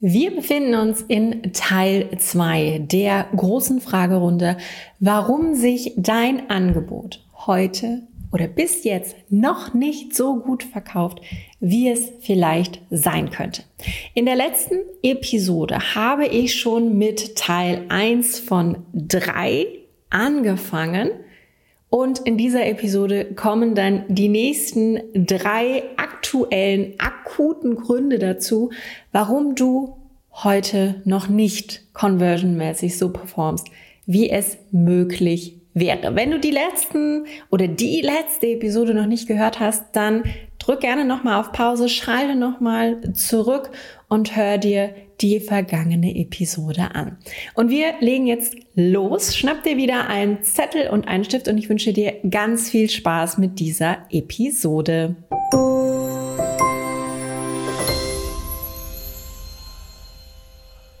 Wir befinden uns in Teil 2 der großen Fragerunde, warum sich dein Angebot heute oder bis jetzt noch nicht so gut verkauft, wie es vielleicht sein könnte. In der letzten Episode habe ich schon mit Teil 1 von 3 angefangen und in dieser Episode kommen dann die nächsten drei aktuellen, akuten Gründe dazu, warum du heute noch nicht conversionmäßig so performst, wie es möglich wäre. Wenn du die letzten oder die letzte Episode noch nicht gehört hast, dann drück gerne nochmal auf Pause, schalte nochmal zurück und hör dir die vergangene Episode an. Und wir legen jetzt los. Schnapp dir wieder einen Zettel und einen Stift und ich wünsche dir ganz viel Spaß mit dieser Episode.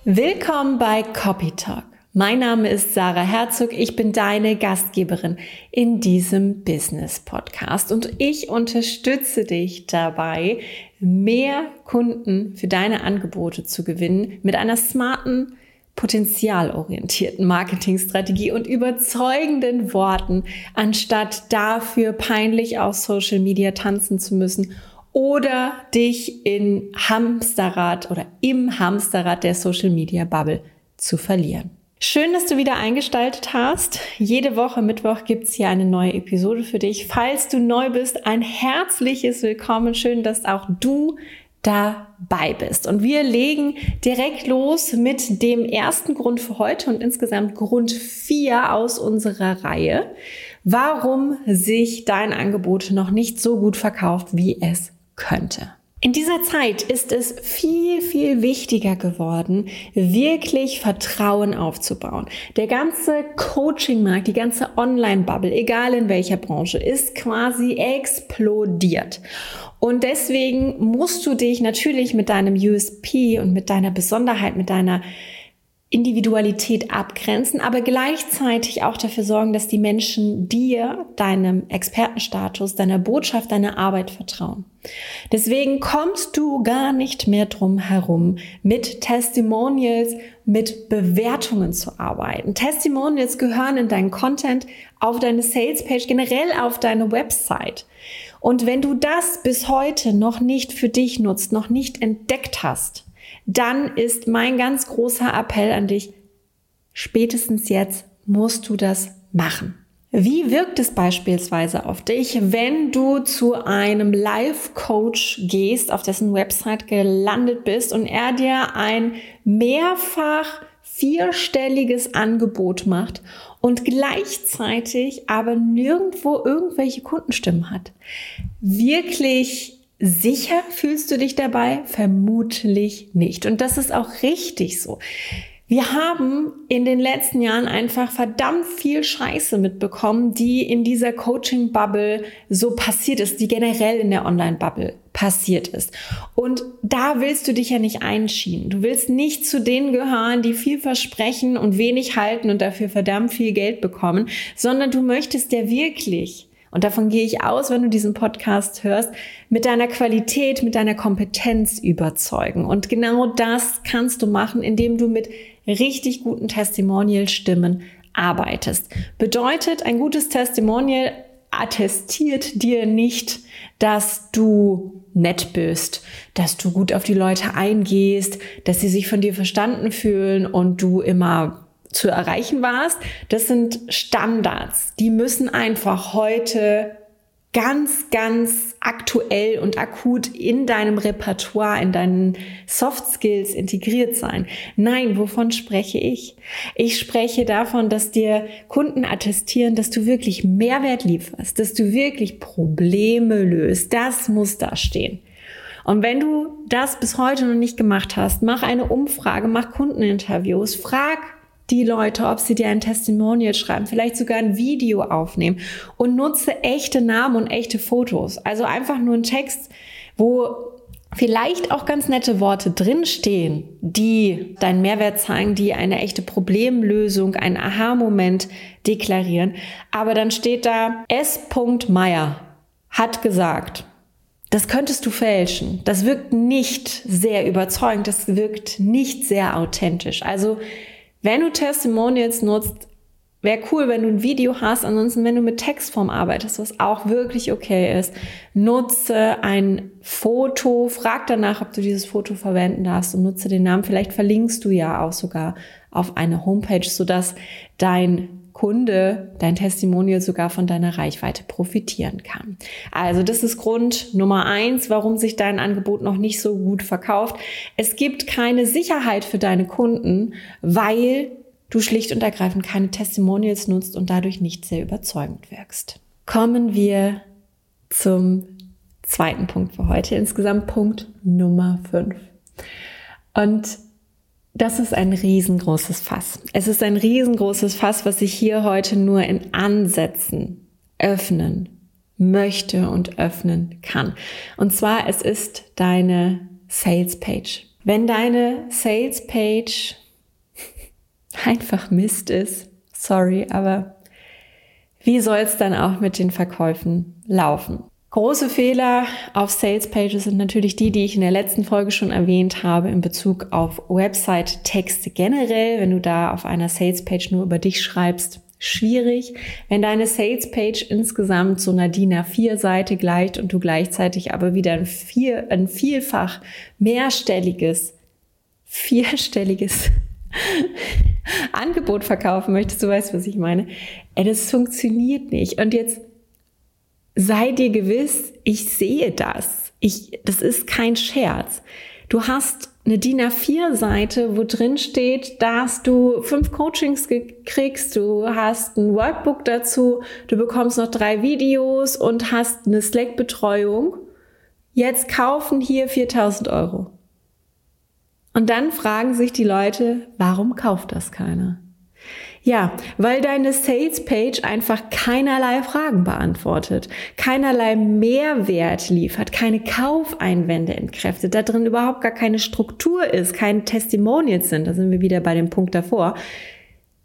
Willkommen bei Copy Talk. Mein Name ist Sarah Herzog, ich bin deine Gastgeberin in diesem Business Podcast und ich unterstütze dich dabei, mehr Kunden für deine Angebote zu gewinnen mit einer smarten, potenzialorientierten Marketingstrategie und überzeugenden Worten, anstatt dafür peinlich auf Social Media tanzen zu müssen oder dich in Hamsterrad oder im Hamsterrad der Social Media Bubble zu verlieren. Schön, dass du wieder eingestaltet hast. Jede Woche Mittwoch gibt's hier eine neue Episode für dich. Falls du neu bist, ein herzliches Willkommen. Schön, dass auch du dabei bist. Und wir legen direkt los mit dem ersten Grund für heute und insgesamt Grund vier aus unserer Reihe, warum sich dein Angebot noch nicht so gut verkauft, wie es könnte. In dieser Zeit ist es viel, viel wichtiger geworden, wirklich Vertrauen aufzubauen. Der ganze Coaching-Markt, die ganze Online-Bubble, egal in welcher Branche, ist quasi explodiert. Und deswegen musst du dich natürlich mit deinem USP und mit deiner Besonderheit, mit deiner Individualität abgrenzen, aber gleichzeitig auch dafür sorgen, dass die Menschen dir, deinem Expertenstatus, deiner Botschaft, deiner Arbeit vertrauen. Deswegen kommst du gar nicht mehr drum herum, mit Testimonials, mit Bewertungen zu arbeiten. Testimonials gehören in deinen Content, auf deine Salespage, generell auf deine Website. Und wenn du das bis heute noch nicht für dich nutzt, noch nicht entdeckt hast, dann ist mein ganz großer Appell an dich, spätestens jetzt musst du das machen. Wie wirkt es beispielsweise auf dich, wenn du zu einem Life-Coach gehst, auf dessen Website gelandet bist und er dir ein mehrfach vierstelliges Angebot macht und gleichzeitig aber nirgendwo irgendwelche Kundenstimmen hat? Wirklich Sicher fühlst du dich dabei? Vermutlich nicht. Und das ist auch richtig so. Wir haben in den letzten Jahren einfach verdammt viel Scheiße mitbekommen, die in dieser Coaching-Bubble so passiert ist, die generell in der Online-Bubble passiert ist. Und da willst du dich ja nicht einschieben. Du willst nicht zu denen gehören, die viel versprechen und wenig halten und dafür verdammt viel Geld bekommen, sondern du möchtest ja wirklich und davon gehe ich aus, wenn du diesen Podcast hörst, mit deiner Qualität, mit deiner Kompetenz überzeugen. Und genau das kannst du machen, indem du mit richtig guten Testimonial-Stimmen arbeitest. Bedeutet, ein gutes Testimonial attestiert dir nicht, dass du nett bist, dass du gut auf die Leute eingehst, dass sie sich von dir verstanden fühlen und du immer zu erreichen warst. Das sind Standards. Die müssen einfach heute ganz, ganz aktuell und akut in deinem Repertoire, in deinen Soft Skills integriert sein. Nein, wovon spreche ich? Ich spreche davon, dass dir Kunden attestieren, dass du wirklich Mehrwert lieferst, dass du wirklich Probleme löst. Das muss da stehen. Und wenn du das bis heute noch nicht gemacht hast, mach eine Umfrage, mach Kundeninterviews, frag die Leute, ob sie dir ein Testimonial schreiben, vielleicht sogar ein Video aufnehmen und nutze echte Namen und echte Fotos. Also einfach nur ein Text, wo vielleicht auch ganz nette Worte drinstehen, die deinen Mehrwert zeigen, die eine echte Problemlösung, einen Aha-Moment deklarieren. Aber dann steht da S. Meier hat gesagt. das könntest du fälschen. Das wirkt nicht sehr überzeugend, das wirkt nicht sehr authentisch. Also, wenn du Testimonials nutzt, wäre cool, wenn du ein Video hast. Ansonsten, wenn du mit Textform arbeitest, was auch wirklich okay ist, nutze ein Foto, frag danach, ob du dieses Foto verwenden darfst und nutze den Namen. Vielleicht verlinkst du ja auch sogar auf eine Homepage, sodass dein Kunde, dein Testimonial sogar von deiner Reichweite profitieren kann. Also das ist Grund Nummer eins, warum sich dein Angebot noch nicht so gut verkauft. Es gibt keine Sicherheit für deine Kunden, weil du schlicht und ergreifend keine Testimonials nutzt und dadurch nicht sehr überzeugend wirkst. Kommen wir zum zweiten Punkt für heute, insgesamt Punkt Nummer fünf. Und das ist ein riesengroßes Fass. Es ist ein riesengroßes Fass, was ich hier heute nur in Ansätzen öffnen möchte und öffnen kann. Und zwar, es ist deine Sales Page. Wenn deine Sales Page einfach Mist ist, sorry, aber wie soll es dann auch mit den Verkäufen laufen? Große Fehler auf Sales Pages sind natürlich die, die ich in der letzten Folge schon erwähnt habe in Bezug auf Website-Texte generell. Wenn du da auf einer Sales Page nur über dich schreibst, schwierig. Wenn deine Sales Page insgesamt so einer DIN A4-Seite gleicht und du gleichzeitig aber wieder ein, vier, ein vielfach mehrstelliges, vierstelliges Angebot verkaufen möchtest, du weißt, was ich meine. Ey, das funktioniert nicht. Und jetzt sei dir gewiss, ich sehe das. Ich, das ist kein Scherz. Du hast eine DIN A4-Seite, wo drin steht, dass du fünf Coachings kriegst, du hast ein Workbook dazu, du bekommst noch drei Videos und hast eine Slack-Betreuung. Jetzt kaufen hier 4000 Euro. Und dann fragen sich die Leute, warum kauft das keiner? Ja, weil deine Sales Page einfach keinerlei Fragen beantwortet, keinerlei Mehrwert liefert, keine Kaufeinwände entkräftet, da drin überhaupt gar keine Struktur ist, keine Testimonials sind, da sind wir wieder bei dem Punkt davor.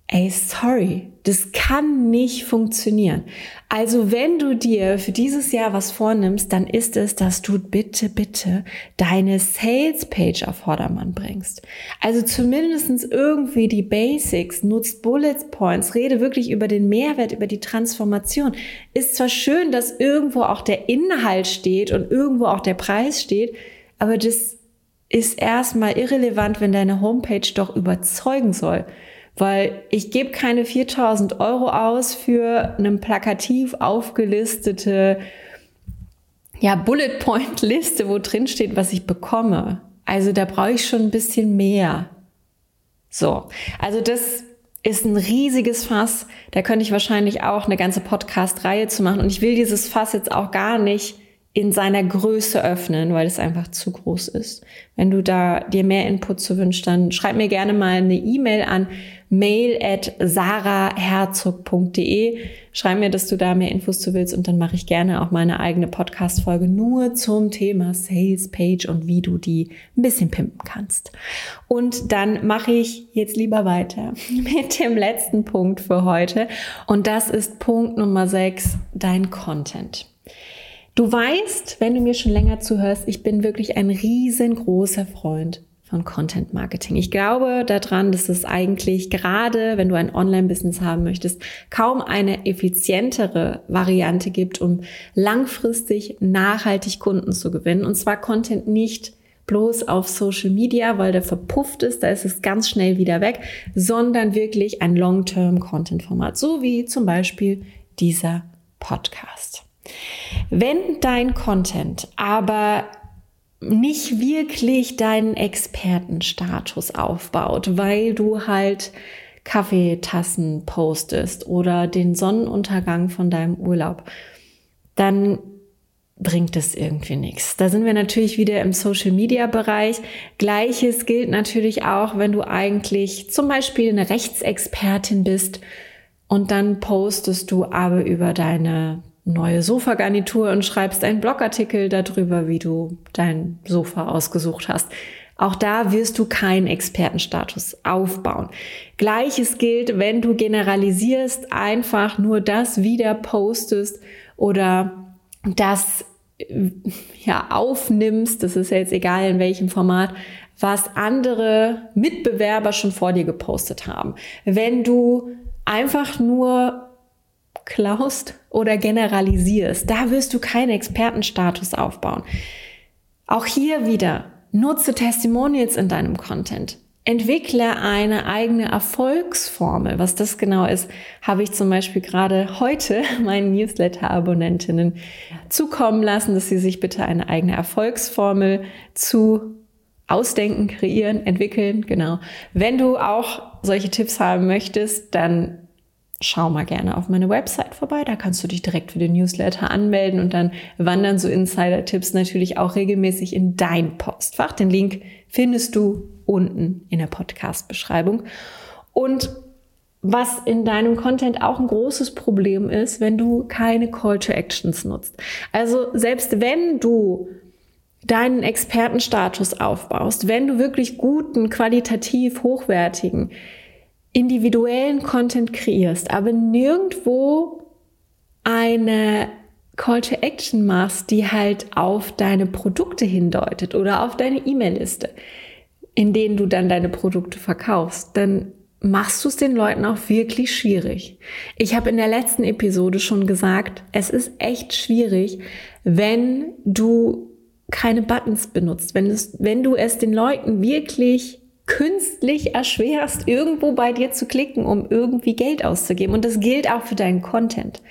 Ey, sorry, das kann nicht funktionieren. Also wenn du dir für dieses Jahr was vornimmst, dann ist es, dass du bitte, bitte deine Sales Page auf Vordermann bringst. Also zumindestens irgendwie die Basics, nutzt Bullet Points, rede wirklich über den Mehrwert, über die Transformation. Ist zwar schön, dass irgendwo auch der Inhalt steht und irgendwo auch der Preis steht, aber das ist erstmal irrelevant, wenn deine Homepage doch überzeugen soll weil ich gebe keine 4000 Euro aus für eine plakativ aufgelistete ja, Bullet Point Liste, wo drin steht, was ich bekomme. Also da brauche ich schon ein bisschen mehr. So, also das ist ein riesiges Fass. Da könnte ich wahrscheinlich auch eine ganze Podcast-Reihe zu machen. Und ich will dieses Fass jetzt auch gar nicht in seiner Größe öffnen, weil es einfach zu groß ist. Wenn du da dir mehr Input zu wünschst, dann schreib mir gerne mal eine E-Mail an mail at saraherzog.de. Schreib mir, dass du da mehr Infos zu willst und dann mache ich gerne auch meine eigene Podcast-Folge nur zum Thema Sales Page und wie du die ein bisschen pimpen kannst. Und dann mache ich jetzt lieber weiter mit dem letzten Punkt für heute und das ist Punkt Nummer 6, dein Content. Du weißt, wenn du mir schon länger zuhörst, ich bin wirklich ein riesengroßer Freund von Content Marketing. Ich glaube daran, dass es eigentlich gerade, wenn du ein Online-Business haben möchtest, kaum eine effizientere Variante gibt, um langfristig nachhaltig Kunden zu gewinnen. Und zwar Content nicht bloß auf Social Media, weil der verpufft ist, da ist es ganz schnell wieder weg, sondern wirklich ein Long-Term-Content-Format, so wie zum Beispiel dieser Podcast. Wenn dein Content aber nicht wirklich deinen Expertenstatus aufbaut, weil du halt Kaffeetassen postest oder den Sonnenuntergang von deinem Urlaub, dann bringt es irgendwie nichts. Da sind wir natürlich wieder im Social-Media-Bereich. Gleiches gilt natürlich auch, wenn du eigentlich zum Beispiel eine Rechtsexpertin bist und dann postest du aber über deine neue Sofagarnitur und schreibst einen Blogartikel darüber, wie du dein Sofa ausgesucht hast. Auch da wirst du keinen Expertenstatus aufbauen. Gleiches gilt, wenn du generalisierst, einfach nur das wieder postest oder das ja, aufnimmst, das ist ja jetzt egal in welchem Format, was andere Mitbewerber schon vor dir gepostet haben. Wenn du einfach nur klaust oder generalisierst, da wirst du keinen Expertenstatus aufbauen. Auch hier wieder, nutze Testimonials in deinem Content. Entwickle eine eigene Erfolgsformel. Was das genau ist, habe ich zum Beispiel gerade heute meinen Newsletter-Abonnentinnen zukommen lassen, dass sie sich bitte eine eigene Erfolgsformel zu ausdenken, kreieren, entwickeln. Genau. Wenn du auch solche Tipps haben möchtest, dann schau mal gerne auf meine Website vorbei. Da kannst du dich direkt für den Newsletter anmelden und dann wandern so Insider-Tipps natürlich auch regelmäßig in dein Postfach. Den Link findest du unten in der Podcast-Beschreibung. Und was in deinem Content auch ein großes Problem ist, wenn du keine Call to Actions nutzt. Also selbst wenn du deinen Expertenstatus aufbaust, wenn du wirklich guten, qualitativ hochwertigen, individuellen Content kreierst, aber nirgendwo eine Call to Action machst, die halt auf deine Produkte hindeutet oder auf deine E-Mail-Liste, in denen du dann deine Produkte verkaufst, dann machst du es den Leuten auch wirklich schwierig. Ich habe in der letzten Episode schon gesagt, es ist echt schwierig, wenn du keine Buttons benutzt, wenn, es, wenn du es den Leuten wirklich künstlich erschwerst, irgendwo bei dir zu klicken, um irgendwie Geld auszugeben. Und das gilt auch für deinen Content.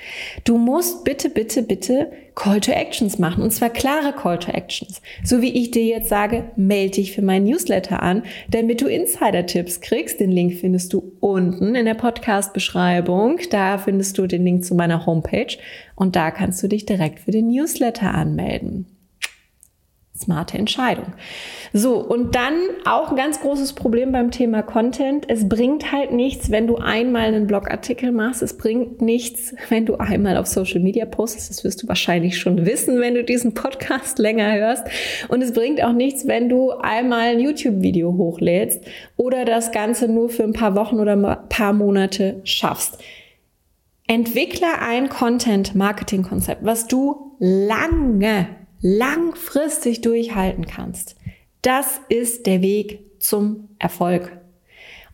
Du musst bitte, bitte, bitte Call to Actions machen. Und zwar klare Call to Actions. So wie ich dir jetzt sage, melde dich für meinen Newsletter an, damit du Insider-Tipps kriegst. Den Link findest du unten in der Podcast-Beschreibung. Da findest du den Link zu meiner Homepage. Und da kannst du dich direkt für den Newsletter anmelden smarte Entscheidung. So, und dann auch ein ganz großes Problem beim Thema Content. Es bringt halt nichts, wenn du einmal einen Blogartikel machst. Es bringt nichts, wenn du einmal auf Social Media postest. Das wirst du wahrscheinlich schon wissen, wenn du diesen Podcast länger hörst. Und es bringt auch nichts, wenn du einmal ein YouTube-Video hochlädst oder das Ganze nur für ein paar Wochen oder ein paar Monate schaffst. Entwickle ein Content-Marketing-Konzept, was du lange langfristig durchhalten kannst. Das ist der Weg zum Erfolg.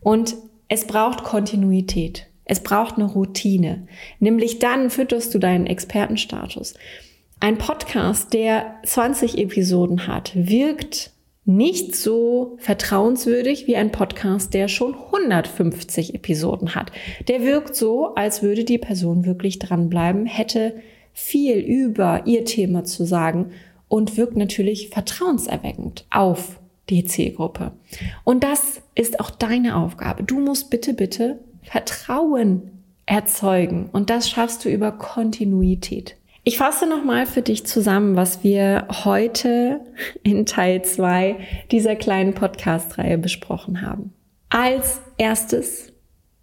Und es braucht Kontinuität. Es braucht eine Routine. Nämlich dann fütterst du deinen Expertenstatus. Ein Podcast, der 20 Episoden hat, wirkt nicht so vertrauenswürdig wie ein Podcast, der schon 150 Episoden hat. Der wirkt so, als würde die Person wirklich dranbleiben, hätte viel über ihr Thema zu sagen und wirkt natürlich vertrauenserweckend auf die Zielgruppe. Und das ist auch deine Aufgabe. Du musst bitte, bitte Vertrauen erzeugen und das schaffst du über Kontinuität. Ich fasse nochmal für dich zusammen, was wir heute in Teil 2 dieser kleinen Podcast-Reihe besprochen haben. Als erstes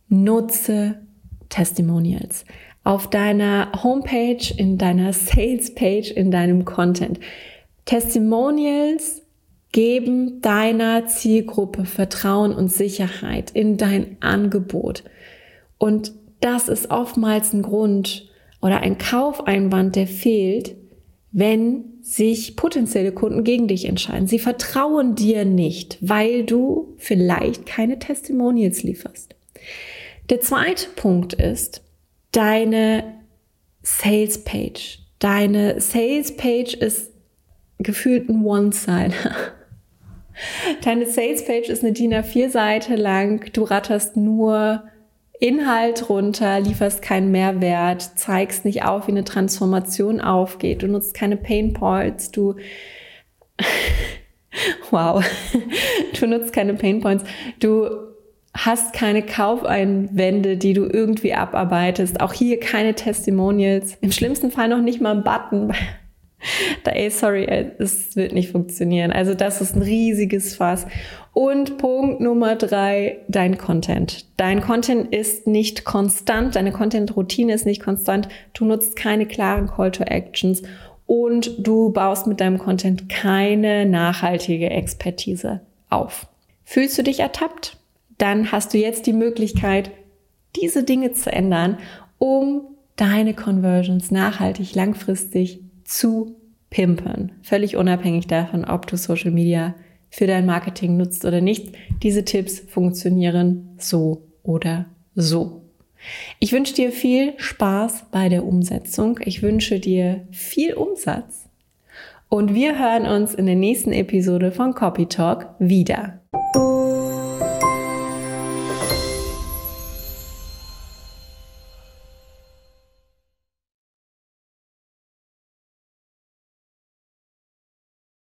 nutze Testimonials auf deiner Homepage, in deiner Sales Page, in deinem Content. Testimonials geben deiner Zielgruppe Vertrauen und Sicherheit in dein Angebot. Und das ist oftmals ein Grund oder ein Kaufeinwand, der fehlt, wenn sich potenzielle Kunden gegen dich entscheiden. Sie vertrauen dir nicht, weil du vielleicht keine Testimonials lieferst. Der zweite Punkt ist, deine Sales Page. Deine Sales Page ist gefühlt ein One-Sider. Deine Sales Page ist eine DIN A4-Seite lang. Du ratterst nur Inhalt runter, lieferst keinen Mehrwert, zeigst nicht auf, wie eine Transformation aufgeht. Du nutzt keine Pain Points. Du wow, du nutzt keine Pain Points. Du hast keine Kaufeinwände, die du irgendwie abarbeitest. Auch hier keine Testimonials. Im schlimmsten Fall noch nicht mal ein Button. Da, ey, sorry, es wird nicht funktionieren. Also das ist ein riesiges Fass. Und Punkt Nummer drei, dein Content. Dein Content ist nicht konstant, deine Content-Routine ist nicht konstant. Du nutzt keine klaren Call to Actions und du baust mit deinem Content keine nachhaltige Expertise auf. Fühlst du dich ertappt? Dann hast du jetzt die Möglichkeit, diese Dinge zu ändern, um deine Conversions nachhaltig, langfristig zu pimpen. Völlig unabhängig davon, ob du Social Media für dein Marketing nutzt oder nicht. Diese Tipps funktionieren so oder so. Ich wünsche dir viel Spaß bei der Umsetzung. Ich wünsche dir viel Umsatz. Und wir hören uns in der nächsten Episode von Copy Talk wieder.